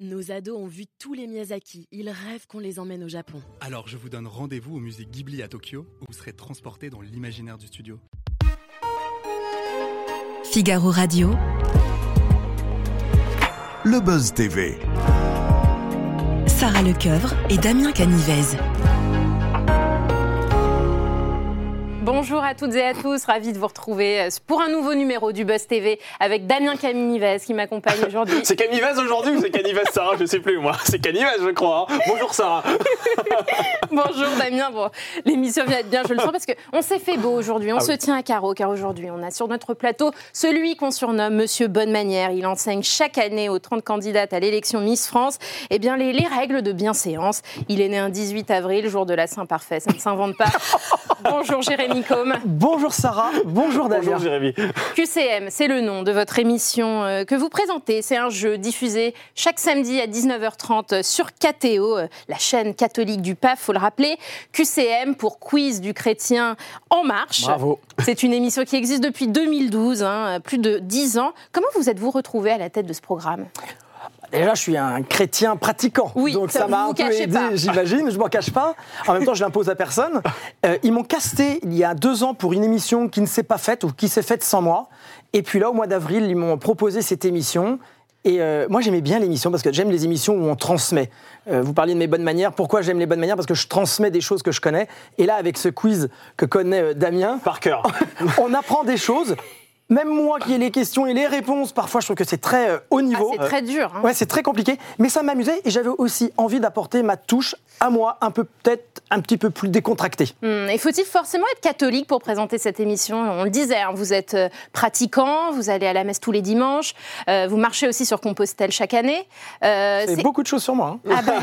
Nos ados ont vu tous les Miyazaki. Ils rêvent qu'on les emmène au Japon. Alors je vous donne rendez-vous au musée Ghibli à Tokyo, où vous serez transporté dans l'imaginaire du studio. Figaro Radio. Le Buzz TV. Sarah Lecoeuvre et Damien Canivez. Bonjour à toutes et à tous, ravi de vous retrouver euh, pour un nouveau numéro du Buzz TV avec Damien Canivez qui m'accompagne aujourd'hui. C'est Canivez aujourd'hui ou c'est Canivez Sarah Je sais plus moi. C'est Canivez je crois. hein. Bonjour Sarah. Bonjour Damien, bon, l'émission vient être bien, je le sens parce qu'on s'est fait beau aujourd'hui, on Ah se oui. tient à carreau car aujourd'hui on a sur notre plateau celui qu'on surnomme Monsieur Bonne Manière. Il enseigne chaque année aux 30 candidates à l'élection Miss France eh bien, les, les règles de bienséance. Il est né un 18 avril, jour de la Saint-Parfait, ça ne s'invente pas. Bonjour Jérémy Combe. Bonjour Sarah, bonjour Damien. Bonjour Jérémy. QCM, c'est le nom de votre émission euh, que vous présentez. C'est un jeu diffusé chaque samedi à 19h30 sur KTO, euh, la chaîne catholique du PAF, faut le rappeler. QCM pour Quiz du chrétien en marche. Bravo. C'est une émission qui existe depuis 2012, hein, plus de 10 ans. Comment vous êtes-vous retrouvé à la tête de ce programme? Déjà, je suis un chrétien pratiquant, Oui, donc ça, m'a un peu aidé, j'imagine. Je m'en cache pas. En même temps, je l'impose à personne. Euh, ils m'ont casté il y a deux ans pour une émission qui ne s'est pas faite ou qui s'est faite sans moi. Et puis là, au mois d'avril, ils m'ont proposé cette émission. Et euh, moi, j'aimais bien l'émission parce que j'aime les émissions où on transmet. Euh, vous parliez de mes bonnes manières. Pourquoi j'aime les bonnes manières? Parce que je transmets des choses que je connais. Et là, avec ce quiz que connaît Damien, Par cœur. on apprend des choses. Même moi qui ai les questions et les réponses, parfois je trouve que c'est très euh, haut Ah, niveau. C'est très dur. hein. Ouais, c'est très compliqué, mais ça m'amusait et j'avais aussi envie d'apporter ma touche à moi, un peu peut-être un petit peu plus décontractée. Hum, et faut-il forcément être catholique pour présenter cette émission? On le disait, hein, vous êtes euh, pratiquant, vous allez à la messe tous les dimanches, euh, vous marchez aussi sur Compostelle chaque année. Euh, C'est beaucoup de choses sur moi. hein. Ah bah,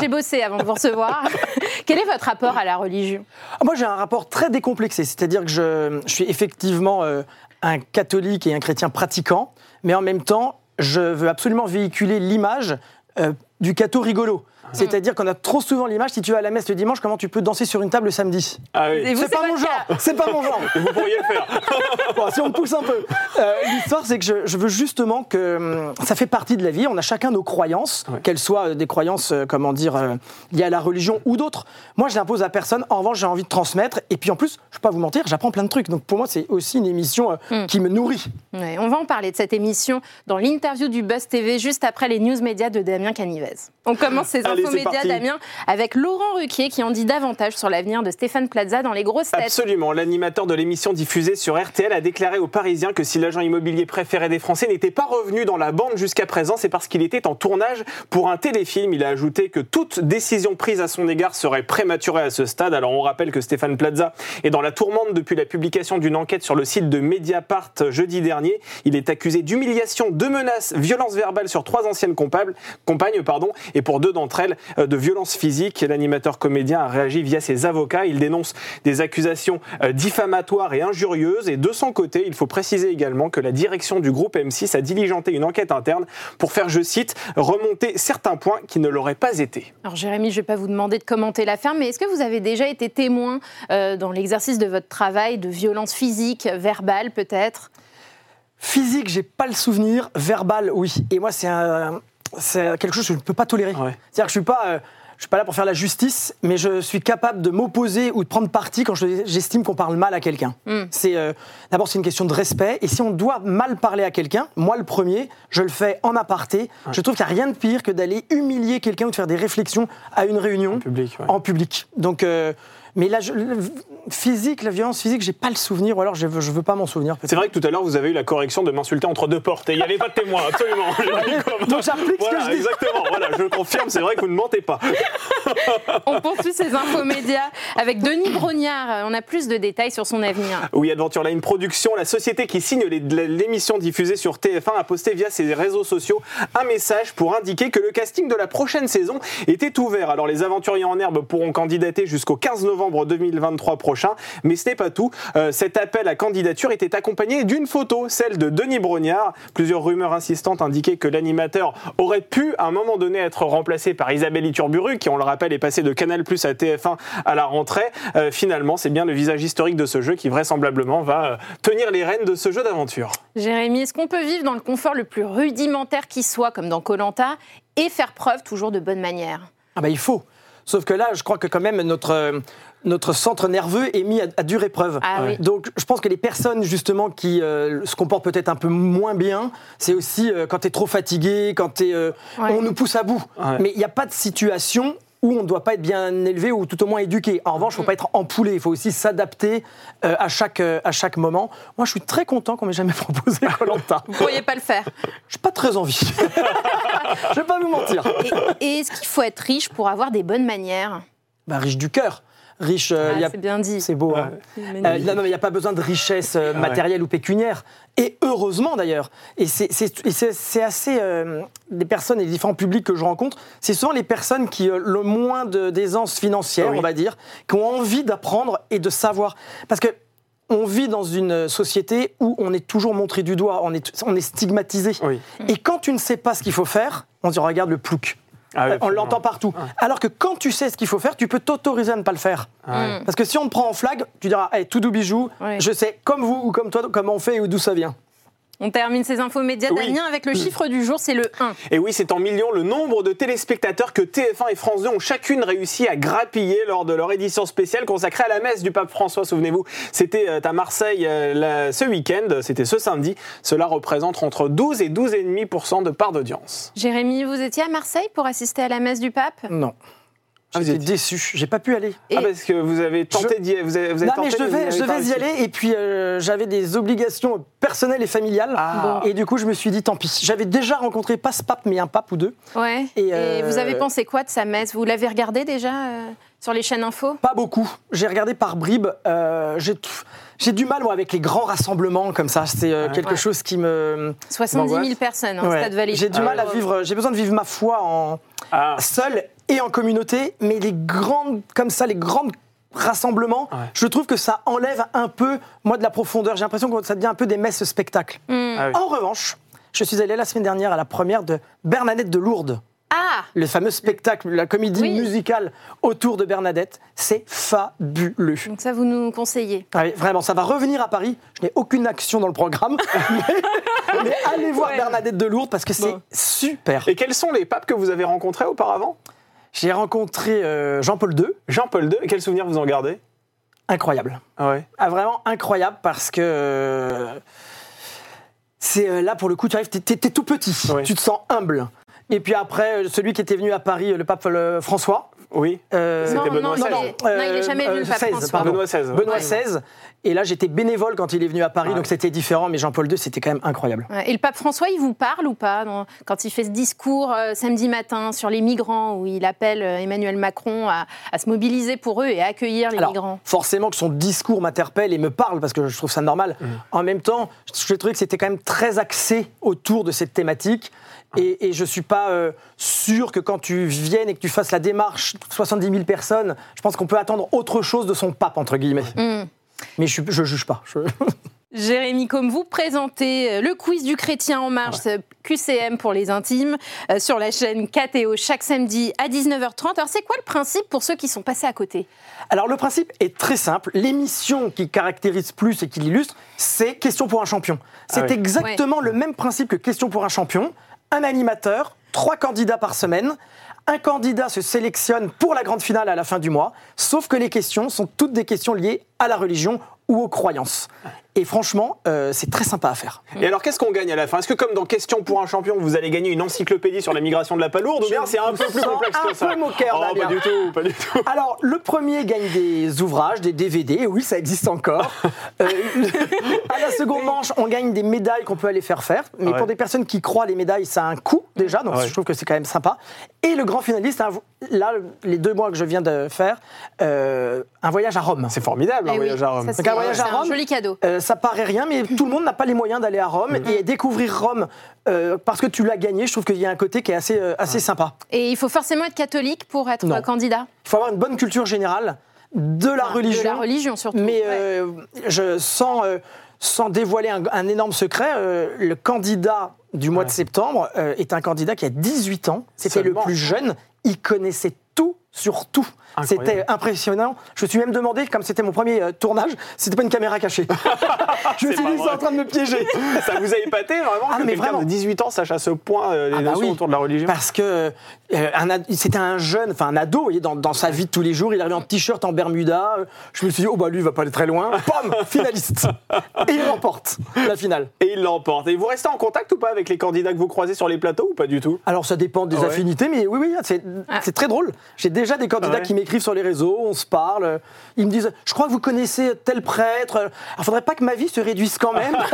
j'ai- bossé avant de vous recevoir. Quel est votre rapport à la religion? Ah, Moi, j'ai un rapport très décomplexé, c'est-à-dire que je, je suis effectivement euh, un catholique et un chrétien pratiquant, mais en même temps, je veux absolument véhiculer l'image euh, du catho rigolo. C'est-à-dire qu'on a trop souvent l'image, si tu vas à la messe le dimanche, comment tu peux danser sur une table le samedi Ah oui. C'est pas mon genre, c'est pas mon genre. Vous pourriez le faire. Bon, si on pousse un peu. Euh, L'histoire, c'est que je, je veux justement que hum, ça fait partie de la vie. On a chacun nos croyances, Ouais. qu'elles soient euh, des croyances, euh, comment dire, euh, liées à la religion ou d'autres. Moi, je l'impose à personne. En revanche, j'ai envie de transmettre. Et puis, en plus, je vais pas vous mentir, j'apprends plein de trucs. Donc, pour moi, c'est aussi une émission euh, Hmm. qui me nourrit. Ouais, On va en parler de cette émission dans l'interview du Buzz TV juste après les news médias de Damien Canivez. On commence ces Allez, parti. Damien, avec Laurent Ruquier qui en dit davantage sur l'avenir de Stéphane Plaza dans les grosses têtes. Absolument. L'animateur de l'émission diffusée sur RTL a déclaré aux Parisiens que si l'agent immobilier préféré des Français n'était pas revenu dans la bande jusqu'à présent, c'est parce qu'il était en tournage pour un téléfilm. Il a ajouté que toute décision prise à son égard serait prématurée à ce stade. Alors on rappelle que Stéphane Plaza est dans la tourmente depuis la publication d'une enquête sur le site de Mediapart jeudi dernier. Il est accusé d'humiliation, de menaces, violences verbales sur trois anciennes compagnes, pardon, et pour deux d'entre elles euh, de violences physiques. L'animateur comédien a réagi via ses avocats. Il dénonce des accusations euh, diffamatoires et injurieuses. Et de son côté, il faut préciser également que la direction du groupe M6 a diligenté une enquête interne pour faire, je cite, remonter certains points qui ne l'auraient pas été. Alors Jérémy, je ne vais pas vous demander de commenter l'affaire, mais est-ce que vous avez déjà été témoin euh, dans l'exercice de votre travail de violences physiques, verbales peut-être? Physique, j'ai pas le souvenir. Verbal, oui. Et moi, c'est un- c'est quelque chose que je ne peux pas tolérer. Ouais. C'est-à-dire que je suis pas. euh, je suis pas là pour faire la justice, mais je suis capable de m'opposer ou de prendre parti quand je- j'estime qu'on parle mal à quelqu'un. Mm. C'est euh, d'abord c'est une question de respect, et si on doit mal parler à quelqu'un, moi le premier, je le fais en aparté. Je trouve qu'il n'y a rien de pire que d'aller humilier quelqu'un ou de faire des réflexions à une réunion En public, ouais. en public. Donc, euh, mais là, je- le- physique, la violence physique, j'ai pas le souvenir, ou alors je veux, je veux pas m'en souvenir. C'est vrai que tout à l'heure, vous avez eu la correction de m'insulter entre deux portes. Et il n'y avait pas de témoin, absolument. Donc j'applique ce que Voilà, je dis. exactement. Voilà, je confirme, c'est vrai que vous ne mentez pas. On poursuit ces infos médias avec Denis Brognard. On a plus de détails sur son avenir. Oui, Adventureline Productions, la société qui signe l'émission diffusée sur TF1, a posté via ses réseaux sociaux un message pour indiquer que le casting de la prochaine saison était ouvert. Alors les aventuriers en herbe pourront candidater jusqu'au 15 novembre 2023 prochain, mais ce n'est pas tout. Euh, cet appel à candidature était accompagné d'une photo, celle de Denis Brognard. Plusieurs rumeurs insistantes indiquaient que l'animateur aurait pu à un moment donné être remplacé par Isabelle Iturburu, qui on le rappelle est passée de Canal+ à TF1 à la rentrée. Euh, finalement, c'est bien le visage historique de ce jeu qui vraisemblablement va euh, tenir les rênes de ce jeu d'aventure. Jérémy, est-ce qu'on peut vivre dans le confort le plus rudimentaire qui soit, comme dans Colanta, et faire preuve toujours de bonne manière? Ah bah il faut. Sauf que là, je crois que quand même notre, euh, notre centre nerveux est mis à, à dure épreuve. Ah oui. Donc je pense que les personnes justement qui euh, se comportent peut-être un peu moins bien, c'est aussi euh, quand tu es trop fatigué, quand euh, Ouais. on nous pousse à bout. Ouais. Mais il n'y a pas de situation où on ne doit pas être bien élevé ou tout au moins éduqué. En revanche, il ne faut pas être empoulé, il faut aussi s'adapter euh, à, chaque, euh, à chaque moment. Moi, je suis très content qu'on m'ait jamais proposé Colanta. Vous ne pourriez pas le faire. J'ai pas très envie. je vais pas vous mentir. Et, et est-ce qu'il faut être riche pour avoir des bonnes manières? Bah, riche du cœur. Riche, euh, Ah, il y a- C'est bien dit. c'est beau. hein. Euh, non, non, mais il n'y a pas besoin de richesse euh, Ouais. matérielle ou pécuniaire. Et heureusement d'ailleurs. Et c'est- assez. euh, des personnes et les différents publics que je rencontre, c'est souvent les personnes qui ont le moins d'aisance financière, Oui. on va dire, qui ont envie d'apprendre et de savoir. Parce que. On vit dans une société où on est toujours montré du doigt, on est, on est stigmatisé. Oui. Et quand tu ne sais pas ce qu'il faut faire, on se dit regarde le plouc. Ah oui, on l'entend partout. Alors que quand tu sais ce qu'il faut faire, tu peux t'autoriser à ne pas le faire. Ouais. Parce que si on te prend en flag, tu diras, hey, tout doux bijou, Ouais. je sais, comme vous ou comme toi, comment on fait et d'où ça vient. On termine ces infos médias Oui. Damien avec le chiffre du jour, c'est le 1. Et oui, c'est en millions le nombre de téléspectateurs que TF1 et France 2 ont chacune réussi à grappiller lors de leur édition spéciale consacrée à la messe du pape François. Souvenez-vous, c'était euh, à Marseille euh, la- ce week-end, c'était ce samedi. Cela représente entre 12 et 12,5% de part d'audience. Jérémy, vous étiez à Marseille pour assister à la messe du pape? Non. Ah, vous J'étais déçu, j'ai pas pu aller. Et- Ah, parce que vous avez tenté d'y vous avez, vous avez Non, tenté mais je de devais, je devais y aller et puis euh, j'avais des obligations personnelles et familiales. Ah. Et du coup, je me suis dit, tant pis. J'avais déjà rencontré pas ce pape, mais un pape ou deux. Ouais. Et, Et, euh, vous avez pensé quoi de sa messe? Vous l'avez regardé déjà euh, sur les chaînes info? Pas beaucoup. J'ai regardé par bribes. euh, j'ai du mal, moi, avec les grands rassemblements comme ça. C'est euh, quelque Ouais. chose qui me. 70 000 M'angoisse. personnes, hein, Ouais. Stade Valais. J'ai du mal à vivre. J'ai besoin de vivre ma foi en Ah. seul et en communauté, mais les grandes, comme ça, les grandes rassemblements, Ouais. je trouve que ça enlève un peu, moi, de la profondeur. J'ai l'impression que ça devient un peu des messes spectacles. Hmm. Ah oui. En revanche, je suis allé la semaine dernière à la première de Bernadette de Lourdes. Ah Le fameux spectacle, la comédie Oui. musicale autour de Bernadette, c'est fabuleux. Donc ça, vous nous conseillez Ah oui, vraiment, ça va revenir à Paris. Je n'ai aucune action dans le programme, mais, mais allez voir Ouais. Bernadette de Lourdes parce que c'est Bon. super. Et quels sont les papes que vous avez rencontrés auparavant? J'ai rencontré euh, Jean-Paul II, Jean-Paul II, quels souvenirs vous en gardez? Incroyable. ah ouais. Ah, vraiment incroyable parce que euh, c'est euh, là pour le coup, tu arrives, t'es, tout petit, Ouais. tu te sens humble. Et puis après, celui qui était venu à Paris, le pape François. Oui. euh, C'était Non, Benoît non, XVI. il est- non, il est jamais venu, le pape 16, François. Benoît XVI. Benoît. XVI. Et là, j'étais bénévole quand il est venu à Paris, donc c'était différent. Mais Jean-Paul II, c'était quand même incroyable. Ouais, Et le pape François, il vous parle ou pas dans- quand il fait ce discours euh, samedi matin sur les migrants où il appelle euh, Emmanuel Macron à, à se mobiliser pour eux et à accueillir les Alors, migrants? forcément que son discours m'interpelle et me parle parce que je trouve ça normal. En même temps, je trouvais que c'était quand même très axé autour de cette thématique. Et, et je suis pas euh, sûr que quand tu viennes et que tu fasses la démarche, 70 000 personnes, je pense qu'on peut attendre autre chose de son pape, entre guillemets. Hmm. Mais je, je juge pas. Je- Jérémy, comme vous présentez euh, le quiz du chrétien en marche, QCM pour les intimes, euh, sur la chaîne KTO chaque samedi à 19h30. Alors c'est quoi le principe pour ceux qui sont passés à côté? Alors le principe est très simple. L'émission qui caractérise plus et qui l'illustre, c'est Question pour un champion. C'est Ah oui. exactement le même principe que Question pour un champion. Un animateur, trois candidats par semaine. Un candidat se sélectionne pour la grande finale à la fin du mois, sauf que les questions sont toutes des questions liées à la religion ou aux croyances. Et franchement, euh, c'est très sympa à faire. Et alors, qu'est-ce qu'on gagne à la fin? Est-ce que, comme dans Question pour un champion, vous allez gagner une encyclopédie sur la migration de la palourde ou bien c'est un peu plus complexe un que ça? peu moqueur, Oh, pas du tout, pas du tout. Alors, le premier gagne des ouvrages, des DVD, oui, ça existe encore. Euh, à la seconde manche, on gagne des médailles qu'on peut aller faire faire. Mais Ouais. pour des personnes qui croient, les médailles, ça a un coût déjà, donc Ouais. je trouve que c'est quand même sympa. Et le grand finaliste, un là, les deux mois que je viens de faire, euh, un voyage à Rome. C'est formidable, un Eh oui, voyage à Rome. ça, c'est- Donc, un voyage à c'est un Rome, joli cadeau. Euh, ça paraît rien, mais tout le monde n'a pas les moyens d'aller à Rome. Et découvrir Rome, euh, parce que tu l'as gagné, je trouve qu'il y a un côté qui est assez, euh, assez sympa. Et il faut forcément être catholique pour être Non. euh, candidat Il faut avoir une bonne culture générale de la religion. De la religion surtout. Mais Ouais. je, sans, euh, sans dévoiler un, un énorme secret, euh, le candidat du mois de septembre euh, est un candidat qui a 18 ans. C'était le plus jeune. Il connaissait tout sur tout. C'était impressionnant. Je me suis même demandé, comme c'était mon premier euh, tournage, si c'était pas une caméra cachée. je me suis dit, c'est en train de me piéger. Ça vous a épaté vraiment Ah, que mais vraiment. de 18 ans sache à ce point euh, les Ah bah notions oui. autour de la religion? Parce que euh, c'était un jeune, enfin un ado, voyez, dans, dans sa vie de tous les jours, il arrivait en t-shirt, en Bermuda. Je me suis dit, oh bah lui, il va pas aller très loin. Pam, finaliste. Et il remporte la finale. Et il l'emporte. Et vous restez en contact ou pas avec les candidats que vous croisez sur les plateaux ou pas du tout? Alors ça dépend des ouais. affinités, mais oui, oui, c'est Ah. très drôle. J'ai déjà des candidats Ah ouais. qui m'écrivent sur les réseaux, on se parle, euh, ils me disent, je crois que vous connaissez tel prêtre. Alors faudrait pas que ma vie se réduise quand même.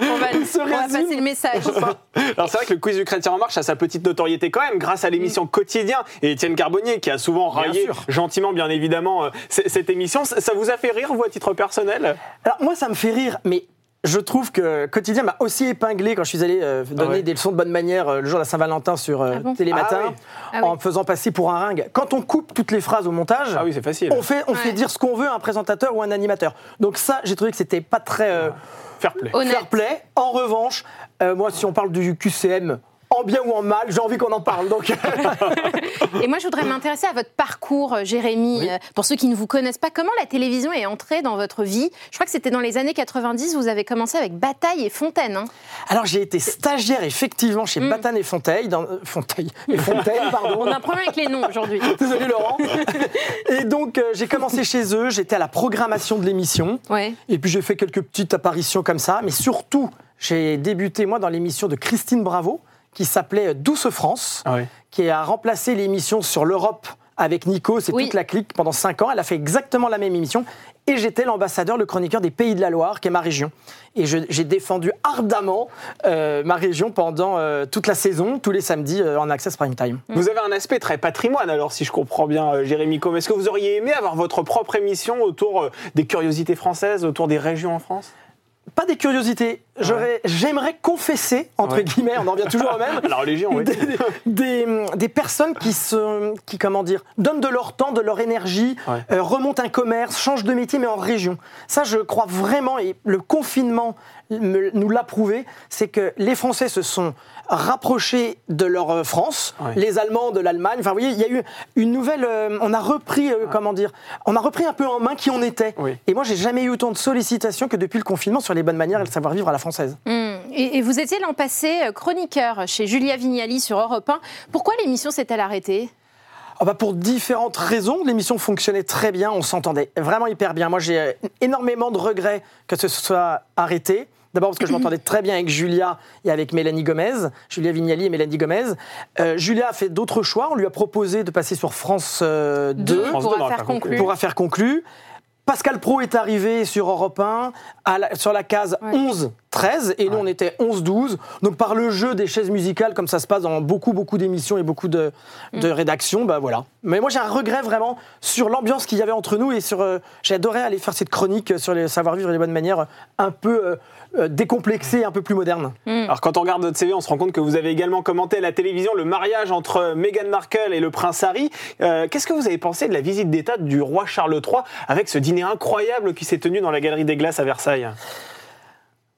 On va, Il se on va passer le message. Alors c'est vrai que le quiz du chrétien en marche a sa petite notoriété quand même grâce à l'émission Quotidien et Étienne Carbonnier qui a souvent raillé gentiment bien évidemment euh, cette émission. Ça ça vous a fait rire vous à titre personnel? Alors moi, ça me fait rire, mais je trouve que Quotidien m'a aussi épinglé quand je suis allé euh, donner Ah ouais. des leçons de bonne manière euh, le jour de la Saint-Valentin sur euh, Ah bon Télématin, Ah oui. Ah en oui. me faisant passer pour un ringue. Quand on coupe toutes les phrases au montage, Ah oui c'est facile. on, fait, on fait Ouais. dire ce qu'on veut à un présentateur ou un animateur. Donc ça, j'ai trouvé que c'était pas très euh, Fair play. Honnête. fair play. En revanche, euh, moi, si on parle du QCM, en bien ou en mal, j'ai envie qu'on en parle. Donc, Et moi, je voudrais m'intéresser à votre parcours, euh, Jérémy. Euh, Pour ceux qui ne vous connaissent pas, comment la télévision est entrée dans votre vie? Je crois que c'était dans les années 90, vous avez commencé avec Bataille et Fontaine. hein. alors j'ai été stagiaire effectivement chez Batane et Fontaine, dans, euh, Fontaine et Fontaine, pardon. On a un problème avec les noms aujourd'hui. Désolé Laurent. Et donc euh, j'ai commencé chez eux, j'étais à la programmation de l'émission. Ouais. Et puis j'ai fait quelques petites apparitions comme ça. Mais surtout, j'ai débuté moi dans l'émission de Christine Bravo qui s'appelait Douce France, Ah qui a remplacé l'émission sur l'Europe avec Nico, c'est Oui. toute la clique pendant 5 ans. Elle a fait exactement la même émission. Et j'étais l'ambassadeur, le chroniqueur des Pays de la Loire, qui est ma région. Et j'ai défendu ardemment euh, ma région pendant euh, toute la saison, tous les samedis euh, en Access Prime Time. Vous avez un aspect très patrimoine alors si je comprends bien euh, Jérémy Com. Est-ce que vous auriez aimé avoir votre propre émission autour euh, des curiosités françaises, autour des régions en France? Pas des curiosités. J'aurais- J'aimerais confesser, entre Ouais. guillemets, on en revient toujours au même, La religion, oui. des, des- des personnes qui, se, qui, comment dire, donnent de leur temps, de leur énergie, Ouais. euh, remontent un commerce, changent de métier, mais en région. Ça, je crois vraiment, et le confinement me- nous l'a prouvé, c'est que les Français se sont rapprochés de leur euh, France, les Allemands de l'Allemagne. Enfin, vous voyez, il y a eu une nouvelle. euh, on a repris, euh, comment dire, on a repris un peu en main qui on était. Oui. Et moi, j'ai jamais eu autant de sollicitations que depuis le confinement sur les bonnes manières et le savoir-vivre à la française. Hum. Et, et vous étiez l'an passé chroniqueur chez Julia Vignali sur Europe 1. Pourquoi l'émission s'est-elle arrêtée? Ah bah pour différentes raisons, l'émission fonctionnait très bien, on s'entendait vraiment hyper bien. Moi, j'ai énormément de regrets que ce soit arrêté. D'abord parce que je m'entendais très bien avec Julia et avec Mélanie Gomez, Julia Vignali et Mélanie Gomez. Euh, Julia a fait d'autres choix. On lui a proposé de passer sur France euh, 2 Deux France pour deux dans affaire l'affaire conclue. conclue. pour affaire conclue. Pascal Pro est arrivé sur Europe 1 à la- sur la case Ouais. 11-13 et nous on était 11-12. Donc par le jeu des chaises musicales, comme ça se passe dans beaucoup beaucoup d'émissions et beaucoup de, de Mm. rédactions, bah voilà. Mais moi j'ai un regret vraiment sur l'ambiance qu'il y avait entre nous et sur. euh, j'ai adoré aller faire cette chronique sur les savoir-vivre et les bonnes manières un peu euh, euh, décomplexée, un peu plus moderne. Alors quand on regarde votre CV, on se rend compte que vous avez également commenté à la télévision le mariage entre Meghan Markle et le prince Harry. Euh, Qu'est-ce que vous avez pensé de la visite d'État du roi Charles III avec ce dîner incroyable qui s'est tenu dans la Galerie des Glaces à Versailles?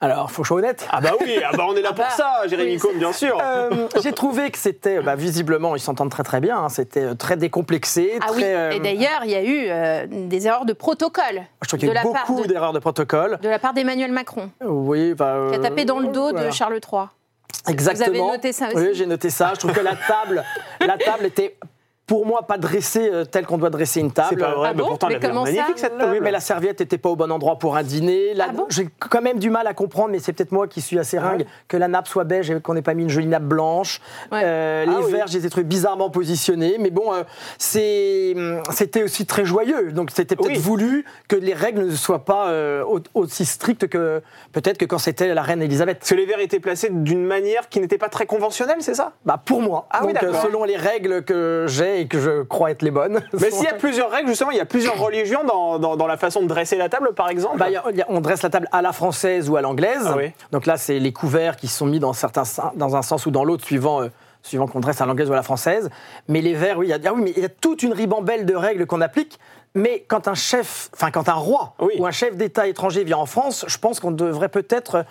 Alors faut que je sois honnête. Ah bah oui, ah bah on est là pour bah, ça, Jérémy oui, Combe, bien sûr. Euh, j'ai trouvé que c'était, bah, visiblement, ils s'entendent très très bien. hein. C'était euh, très décomplexé, Ah très. oui, euh, et d'ailleurs, il y a eu euh, des erreurs de protocole je trouve qu'il y a eu la part beaucoup de- d'erreurs de protocole. de la part d'Emmanuel Macron, Oui, bah, qui a tapé dans le dos voilà. de Charles III. Exactement. Vous avez noté ça aussi Oui, j'ai noté ça. Je trouve que la table, la table était pour moi pas dressée euh, telle qu'on doit dresser une table. C'est pas vrai, Ah mais bon pourtant Mais elle a l'air magnifique cette table. Oui, mais la serviette n'était pas au bon endroit pour un dîner. La- Ah bon J'ai quand même du mal à comprendre, mais c'est peut-être moi qui suis assez ringue, Ouais. que la nappe soit beige et qu'on n'ait pas mis une jolie nappe blanche. Ouais. Euh, Ah les oui. verres, je les ai trouvés bizarrement positionnés. Mais bon, euh, c'est, c'était aussi très joyeux. Donc c'était peut-être Oui. voulu que les règles ne soient pas euh, au- aussi strictes que peut-être que quand c'était la reine Elisabeth. Parce que les verres étaient placés d'une manière qui n'était pas très conventionnelle, c'est ça? Bah pour moi. Ah oui, Donc, euh, selon les règles que j'ai et que je crois être les bonnes. Mais s'il y a plusieurs règles, justement, il y a plusieurs religions dans, dans- dans la façon de dresser la table, par exemple Bah, il y a- il y a- on dresse la table à la française ou à l'anglaise. Ah oui. Donc là, c'est les couverts qui sont mis dans, certains, dans un sens ou dans l'autre, suivant, euh, suivant qu'on dresse à l'anglaise ou à la française. Mais les verres, oui, il y a, ah oui, mais il y a toute une ribambelle de règles qu'on applique. Mais quand un chef, enfin quand un roi Oui. ou un chef d'État étranger vient en France, je pense qu'on devrait peut-être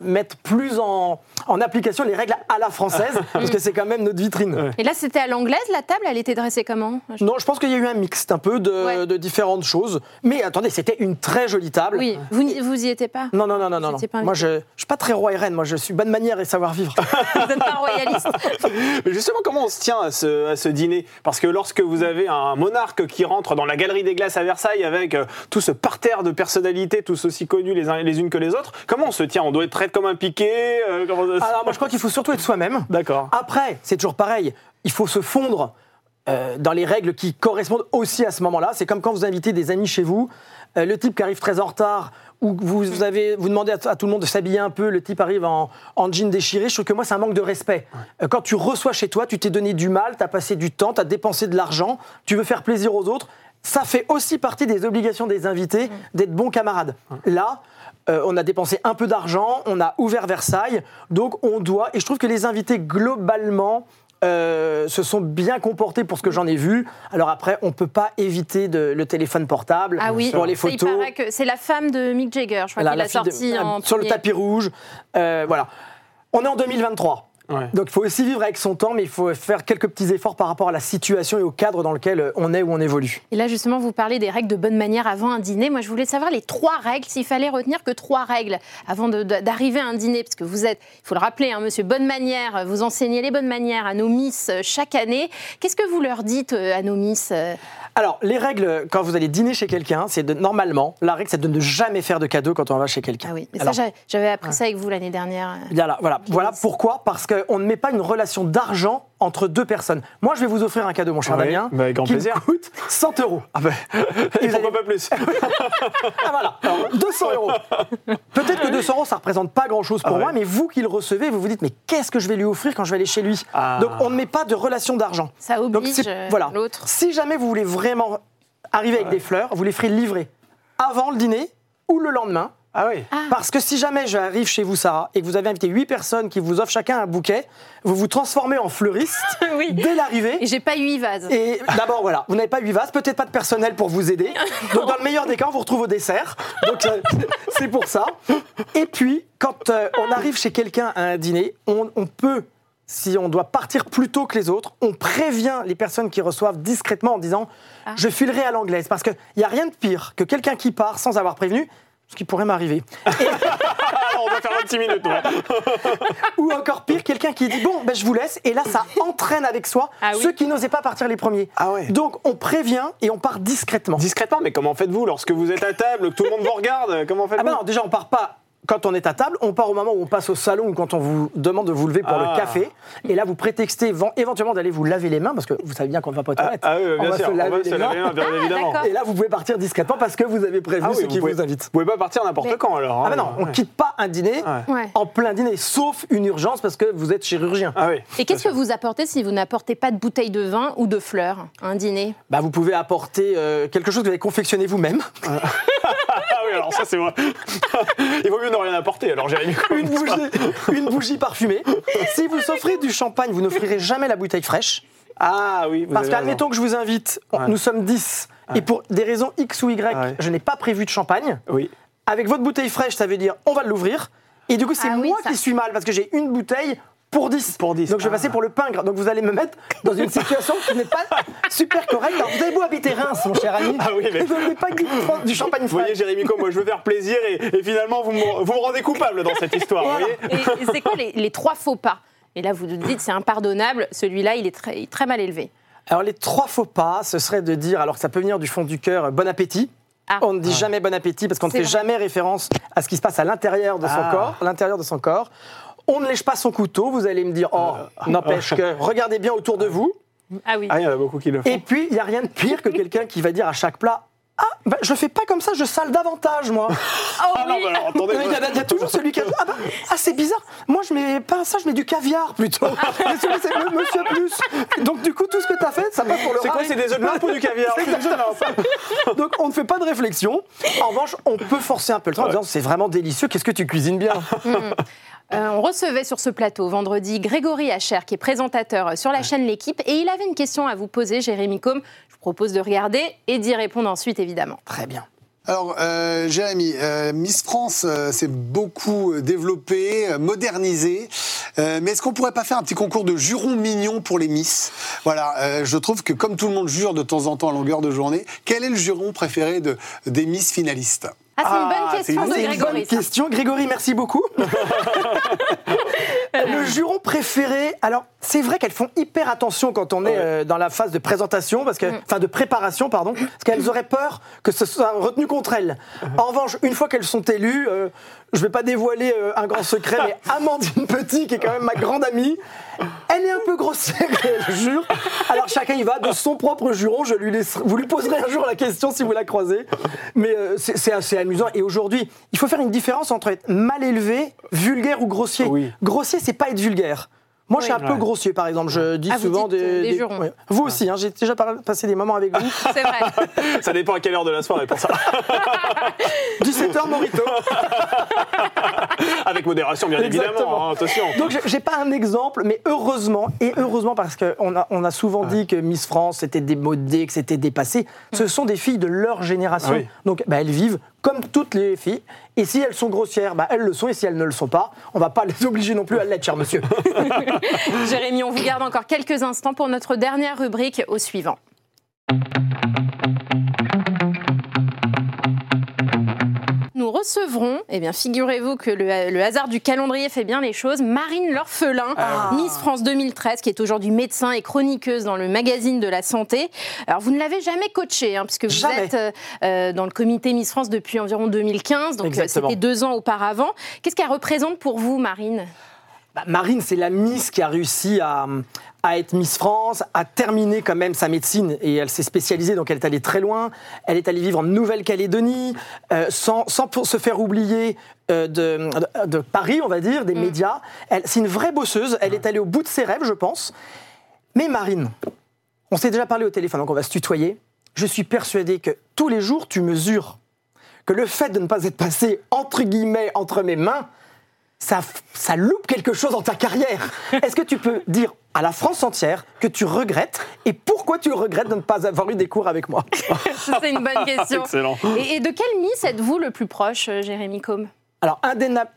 mettre plus en, en application les règles à la française, parce que c'est quand même notre vitrine. Et là, c'était à l'anglaise, la table, elle était dressée comment Non, je pense qu'il y a eu un mixte un peu de, Ouais. de différentes choses. Mais attendez, c'était une très jolie table. Oui, vous, n'y- vous y étiez pas Non, non, non, non, non. Pas Moi, je, je suis pas très roi et reine. Moi, je suis bonne manière et savoir-vivre. Vous n'êtes pas royaliste Mais justement, comment on se tient à ce, à ce dîner? Parce que lorsque vous avez un monarque qui rentre dans la galerie des glaces à Versailles avec euh, tout ce parterre de personnalités, tous aussi connus les, uns, les unes que les autres, comment on se tient? On doit être comme un piqué euh, ça Alors, moi, je crois qu'il faut surtout être soi-même. D'accord. Après, c'est toujours pareil. Il faut se fondre euh, dans les règles qui correspondent aussi à ce moment-là. C'est comme quand vous invitez des amis chez vous. euh, le type qui arrive très en retard, ou vous, vous avez, vous demandez à, à tout le monde de s'habiller un peu, le type arrive en, en jean déchiré. Je trouve que moi, c'est un manque de respect. Quand tu reçois chez toi, tu t'es donné du mal, tu as passé du temps, tu as dépensé de l'argent, tu veux faire plaisir aux autres. Ça fait aussi partie des obligations des invités d'être bons camarades. Là, euh, on a dépensé un peu d'argent, on a ouvert Versailles, donc on doit. Et je trouve que les invités globalement euh, se sont bien comportés pour ce que j'en ai vu. Alors après, on peut pas éviter de- le téléphone portable Ah oui, pour les photos. paraît que c'est la femme de Mick Jagger, je crois qu'il la de- sorti en sur le tapis rouge. Euh, voilà. On est en 2023. Ouais. Donc il faut aussi vivre avec son temps, mais il faut faire quelques petits efforts par rapport à la situation et au cadre dans lequel euh, on est ou on évolue. Et là, justement, vous parlez des règles de bonne manière avant un dîner. Moi, je voulais savoir les trois règles, s'il fallait retenir que trois règles avant d'arriver à un dîner. Parce que vous êtes, il faut le rappeler, hein, monsieur Bonne Manière, vous enseignez les bonnes manières à nos Miss euh, chaque année. Qu'est-ce que vous leur dites euh, à nos Miss euh? Alors, les règles, quand vous allez dîner chez quelqu'un, c'est de, normalement, la règle, c'est de ne jamais faire de cadeaux quand on va chez quelqu'un. Ah oui, mais Alors, ça, j'a- j'avais appris ça avec vous l'année dernière. Bien là, voilà. Voilà Yes. pourquoi Parce qu'on ne met pas une relation d'argent entre deux personnes. Moi, je vais vous offrir un cadeau, mon cher Ouais, Damien, bah, avec grand qui plaisir. me coûte 100 euros. Ah ben, et pourquoi pas plus Ah voilà, Alors, 200 euros. Peut-être que 200 euros, ça représente pas grand-chose pour Ah ouais. moi, mais vous qui le recevez, vous vous dites, mais qu'est-ce que je vais lui offrir quand je vais aller chez lui? Ah. Donc, on ne met pas de relation d'argent. Ça oblige euh, voilà. l'autre. Si jamais vous voulez vraiment arriver avec des fleurs, vous les ferez livrer avant le dîner ou le lendemain. Ah oui. Parce que si jamais j'arrive chez vous, Sarah, et que vous avez invité 8 personnes qui vous offrent chacun un bouquet, vous vous transformez en fleuriste Oui. dès l'arrivée. Et j'ai pas eu vases. Et d'abord, voilà, vous n'avez pas 8 vases, peut-être pas de personnel pour vous aider. Donc, dans le meilleur des cas, on vous retrouve au dessert. Donc, euh, c'est pour ça. Et puis, quand euh, on arrive chez quelqu'un à un dîner, on, on peut, si on doit partir plus tôt que les autres, on prévient les personnes qui reçoivent discrètement en disant Je filerai à l'anglaise. Parce qu'il n'y a rien de pire que quelqu'un qui part sans avoir prévenu. Ce qui pourrait m'arriver. On va faire 26 minutes. ouais. Ou encore pire, quelqu'un qui dit bon, ben, je vous laisse, et là ça entraîne avec soi Ah oui. ceux qui n'osaient pas partir les premiers. Ah ouais. Donc on prévient et on part discrètement. Discrètement, mais comment faites-vous lorsque vous êtes à table, que tout le monde vous regarde? Comment faites-vous? Ah ben non, déjà on part pas quand on est à table, on part au moment où on passe au salon ou quand on vous demande de vous lever pour Ah. le café. Et là, vous prétextez éven- éventuellement d'aller vous laver les mains parce que vous savez bien qu'on ne va pas aux Ah, toilettes. ah oui, on va sûr, se on laver va les se laver les mains. bien évidemment. d'accord. Et là, vous pouvez partir discrètement parce que vous avez prévenu Ah oui, ceux vous qui pouvez- vous invitent. Vous pouvez pas partir n'importe Mais- quand alors. Ah hein. ben non, on Ouais. quitte pas un dîner Ouais. En plein dîner, sauf une urgence parce que vous êtes chirurgien. Ah oui. Et qu'est-ce que vous apportez si vous n'apportez pas de bouteille de vin ou de fleurs à un dîner? Bah, vous pouvez apporter euh, quelque chose que vous avez confectionné vous-même. Ah oui, alors ça c'est vrai. Il vaut mieux ne rien apporter. Alors Jérémy. une, bougie, une bougie parfumée. Si vous offrez du champagne, vous n'offrirez jamais la bouteille fraîche. Ah oui. Vous Parce qu'admettons que je vous invite, on- Ouais. nous sommes 10, et pour des raisons X ou Y, Ouais. je n'ai pas prévu de champagne. Oui. Avec votre bouteille fraîche, ça veut dire on va l'ouvrir. Et du coup, c'est Ah oui, moi ça- qui suis mal parce que j'ai une bouteille pour 10. Pour 10, Donc je vais ah. passer pour le pingre. Donc vous allez me mettre dans une situation qui n'est pas super correcte. Alors vous avez beau habiter Reims, mon cher ami. Ah oui, mais- Vous n'avez pas du, du champagne Vous voyez. Jérémy, comme moi je veux faire plaisir et, et finalement vous me, vous me rendez coupable dans cette histoire. vous voyez Et, et c'est quoi les, les trois faux pas? Et là, vous nous dites c'est impardonnable. Celui-là, il est très, très mal élevé. Alors les trois faux pas, ce serait de dire, alors que ça peut venir du fond du cœur, bon appétit. Ah. On ne dit jamais bon appétit parce qu'on ne fait vrai. jamais référence à ce qui se passe à l'intérieur de son Ah. corps, à l'intérieur de son corps. On ne lèche pas son couteau, vous allez me dire, oh, n'empêche que, regardez bien autour de vous. Ah oui. Ah, il y en a beaucoup qui le font. Et puis, il n'y a rien de pire que quelqu'un qui va dire à chaque plat, ah, ben, je fais pas comme ça, je sale davantage, moi. Oh Ah non, oui. mais alors attendez. Il y, a- il y a toujours celui qui a dit, ah, bah, ah, c'est bizarre, moi je mets pas ça, je mets du caviar plutôt. Et celui, c'est le monsieur plus. Donc, du coup, tout ce que tu as fait, ça passe pour le C'est quoi, c'est des œufs de lampe ou du caviar. Donc on ne fait pas de réflexion. En revanche, on peut forcer un peu le temps en disant c'est vraiment délicieux, qu'est-ce que tu cuisines bien? Euh, on recevait sur ce plateau vendredi Grégory Hacher, qui est présentateur sur la chaîne L'équipe, et il avait une question à vous poser, Jérémy Combe. Je vous propose de regarder et d'y répondre ensuite, évidemment. Très bien. Alors, euh, Jérémy, euh, Miss France euh, s'est beaucoup développée, euh, modernisée, Euh, mais est-ce qu'on pourrait pas faire un petit concours de jurons mignons pour les Miss? Voilà, euh, je trouve que comme tout le monde jure de temps en temps à longueur de journée, quel est le juron préféré de, des Miss finalistes? Ah, c'est une Ah, bonne c'est question une- de C'est une Grégory. bonne question. Grégory, merci beaucoup. le juron préféré. Alors, c'est vrai qu'elles font hyper attention quand on est euh, dans la phase de présentation, parce que, Mm. enfin de préparation, pardon, parce qu'elles auraient peur que ce soit retenu contre elles. En revanche, une fois qu'elles sont élues, euh, je vais pas dévoiler euh, un grand secret, mais Amandine Petit, qui est quand même ma grande amie, elle est un peu grossière, je jure. Alors chacun y va de son propre juron. Je lui laisse, vous lui poserez un jour la question si vous la croisez. Mais euh, c'est c'est assez amusant. Et aujourd'hui, il faut faire une différence entre être mal élevé, vulgaire ou grossier. Oui. Grossier, c'est pas être vulgaire. Moi, je suis un peu Ouais. grossier, par exemple. Je dis Ah, vous souvent dites, euh, des, des jurons. ouais. Vous aussi, hein, j'ai déjà passé des moments avec vous. C'est vrai. Ça dépend à quelle heure de la soirée pour ça. 17h, Morito. Avec modération, bien Exactement. évidemment. hein, attention. Donc j'ai- pas un exemple, mais heureusement, et heureusement parce qu'on a, on a souvent dit que Miss France c'était démodé, que c'était dépassé, ce sont des filles de leur génération. Ah oui. Donc bah, elles vivent comme toutes les filles, et si elles sont grossières, bah, elles le sont, et si elles ne le sont pas, on va pas les obliger non plus à l'être, cher monsieur. Jérémy, on vous garde encore quelques instants pour notre dernière rubrique au suivant. Nous recevrons, eh bien, figurez-vous que le, le hasard du calendrier fait bien les choses, Marine L'Orphelin, Ah. Miss France 2013, qui est aujourd'hui médecin et chroniqueuse dans le magazine de la santé. Alors, vous ne l'avez jamais coachée, hein, puisque vous Jamais. êtes euh, euh, dans le comité Miss France depuis environ 2015, donc euh, c'était deux ans auparavant. Qu'est-ce qu'elle représente pour vous, Marine? Bah, Marine, c'est la Miss qui a réussi à, à être Miss France, à terminer quand même sa médecine et elle s'est spécialisée, donc elle est allée très loin. Elle est allée vivre en Nouvelle-Calédonie, euh, sans, sans pour se faire oublier euh, de, de- de Paris, on va dire, des médias. Elle- C'est une vraie bosseuse, elle est allée au bout de ses rêves, je pense. Mais Marine, on s'est déjà parlé au téléphone, donc on va se tutoyer. Je suis persuadé que tous les jours, tu mesures que le fait de ne pas être passé, entre guillemets, entre mes mains, ça, ça loupe quelque chose dans ta carrière. Est-ce que tu peux dire à la France entière que tu regrettes et pourquoi tu regrettes de ne pas avoir eu des cours avec moi C'est une bonne question. Excellent. Et, et de quelle Miss êtes-vous le plus proche, euh, Jérémy Combe? Alors,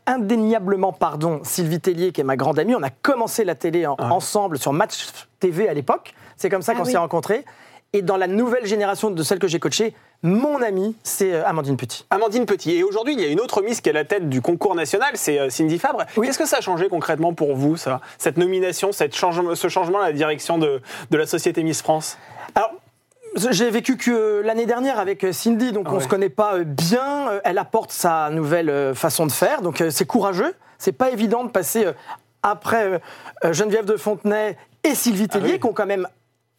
indéniablement, pardon, Sylvie Tellier, qui est ma grande amie, on a commencé la télé en- ensemble sur Match TV à l'époque. C'est comme ça Ah qu'on oui. s'est rencontrés. Et dans la nouvelle génération de celle que j'ai coachée, mon amie, c'est euh, Amandine Petit. Amandine Petit. Et aujourd'hui, il y a une autre Miss qui est à la tête du concours national, c'est euh, Cindy Fabre. Oui. Qu'est-ce que ça a changé concrètement pour vous, ça Cette nomination, cette changement, ce changement à la direction de, de la société Miss France? Alors, j'ai vécu que euh, l'année dernière avec Cindy, donc Ah on ouais. se connaît pas bien. Elle apporte sa nouvelle façon de faire, donc c'est courageux. C'est pas évident de passer après Geneviève de Fontenay et Sylvie Tellier, Ah oui. qui ont quand même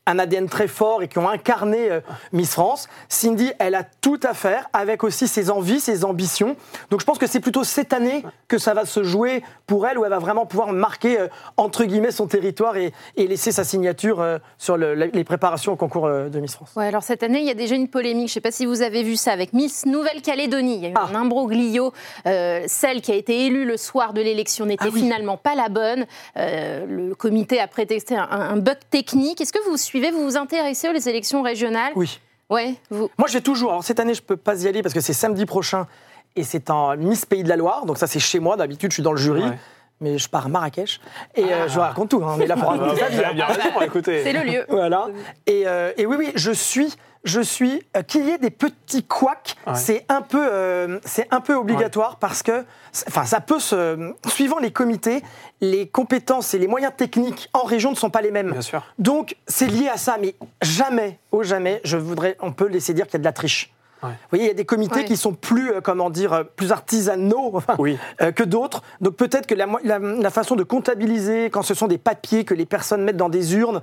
un ADN très fort et qui ont incarné euh, Miss France. Cindy, elle a tout à faire avec aussi ses envies, ses ambitions. Donc je pense que c'est plutôt cette année que ça va se jouer pour elle, où elle va vraiment pouvoir marquer, euh, entre guillemets, son territoire et, et laisser sa signature euh, sur le- les préparations au concours de Miss France. Ouais, alors cette année, il y a déjà une polémique. Je ne sais pas si vous avez vu ça avec Miss Nouvelle-Calédonie. Il y a eu Ah. un imbroglio. Celle qui a été élue le soir de l'élection n'était Ah oui. finalement pas la bonne. Le comité a prétexté un, un bug technique. Est-ce que vous suivez, vous vous intéressez aux élections régionales Oui. Ouais, vous. Moi, je vais toujours. Alors, cette année, je peux pas y aller parce que c'est samedi prochain et c'est en Miss Pays de la Loire. Donc, ça, c'est chez moi. D'habitude, je suis dans le jury. Ouais. Mais je pars à Marrakech et euh, je vous raconte tout. hein. On est là pour raconter. C'est le lieu. Voilà. Et, euh, et oui, oui, je suis, je suis. euh, Qu'il y ait des petits couacs, Ouais. c'est un peu, euh, c'est un peu obligatoire parce que, enfin, ça peut se, suivant les comités, les compétences et les moyens techniques en région ne sont pas les mêmes. Bien sûr. Donc, c'est lié à ça, mais jamais, au jamais, je voudrais, on peut laisser dire qu'il y a de la triche. Ouais. Vous voyez, il y a des comités Ouais. qui sont plus, euh, comment dire, euh, plus artisanaux enfin, Oui. euh, que d'autres. Donc peut-être que la, mo- la- la façon de comptabiliser, quand ce sont des papiers que les personnes mettent dans des urnes,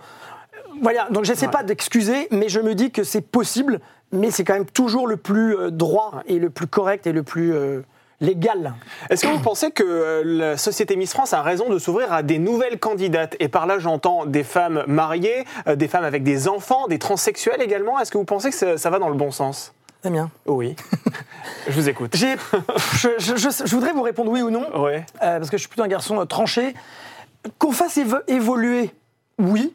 voilà. Donc j'essaie pas d'excuser, mais je me dis que c'est possible, mais c'est quand même toujours le plus euh, droit et le plus correct et le plus euh, légal. Est-ce que vous pensez que la société Miss France a raison de s'ouvrir à des nouvelles candidates? Et par là, j'entends des femmes mariées, euh, des femmes avec des enfants, des transsexuels également. Est-ce que vous pensez que ça, ça va dans le bon sens? Damien Oui. je vous écoute. Je, je- je- je voudrais vous répondre oui ou non. Ouais. Euh, parce que je suis plutôt un garçon euh, tranché. Qu'on fasse évo- évoluer, oui.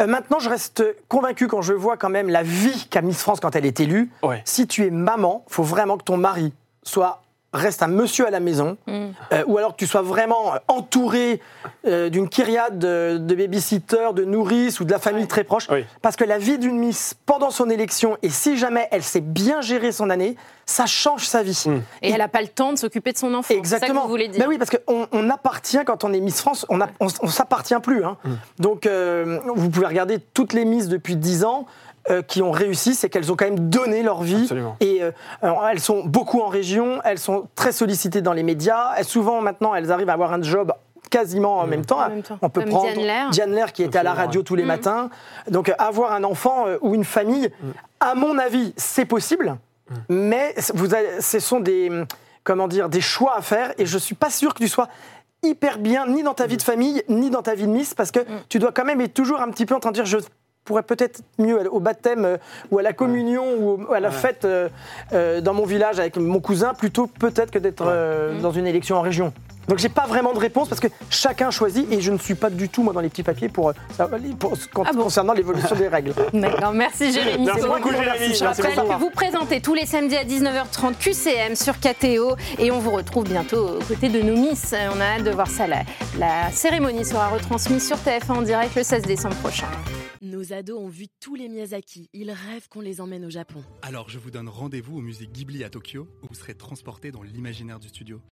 Euh, maintenant, je reste convaincu quand je vois quand même la vie qu'a Miss France quand elle est élue. Ouais. Si tu es maman, faut vraiment que ton mari soit reste un monsieur à la maison, Mm. euh, ou alors que tu sois vraiment euh, entouré euh, d'une kyriade de, de babysitters, de nourrices ou de la famille très proche. Oui. Parce que la vie d'une Miss pendant son élection, et si jamais elle sait bien gérer son année, ça change sa vie. Mm. Et elle n'a pas le temps de s'occuper de son enfant. C'est ça que Exactement. vous voulez dire. Ben oui, parce qu'on on appartient quand on est Miss France, on, on s'appartient plus. hein. Mm. Donc, euh, vous pouvez regarder toutes les Miss depuis 10 ans. Euh, qui ont réussi, c'est qu'elles ont quand même donné leur vie. Absolument. Et euh, alors, elles sont beaucoup en région, elles sont très sollicitées dans les médias. Elles, souvent, maintenant, elles arrivent à avoir un job quasiment en même temps. En même temps. On peut Comme prendre Diane Lair. Diane Lair qui était à la radio tous les Mm. matins. Donc, euh, avoir un enfant euh, ou une famille, à mon avis, c'est possible. Mais vous avez- ce sont des, comment dire, des choix à faire. Et je suis pas sûr que tu sois hyper bien ni dans ta vie de famille, ni dans ta vie de Miss, parce que tu dois quand même être toujours un petit peu en train de dire je pourrais peut-être mieux aller au baptême euh, ou à la communion ou à la fête euh, euh, dans mon village avec mon cousin plutôt peut-être que d'être euh, dans une élection en région. Donc j'ai pas vraiment de réponse parce que chacun choisit et je ne suis pas du tout moi dans les petits papiers pour, euh, pour- quand- Ah bon concernant l'évolution des règles. D'accord, merci Jérémy. Merci beaucoup, Jérémy. Je rappelle que vous présentez tous les samedis à 19h30 QCM sur KTO et on vous retrouve bientôt aux côtés de nos Miss. On a hâte de voir ça. La, la cérémonie sera retransmise sur TF1 en direct le 16 décembre prochain. Nos ados ont vu tous les Miyazaki. Ils rêvent qu'on les emmène au Japon. Alors je vous donne rendez-vous au musée Ghibli à Tokyo, où vous serez transporté dans l'imaginaire du studio.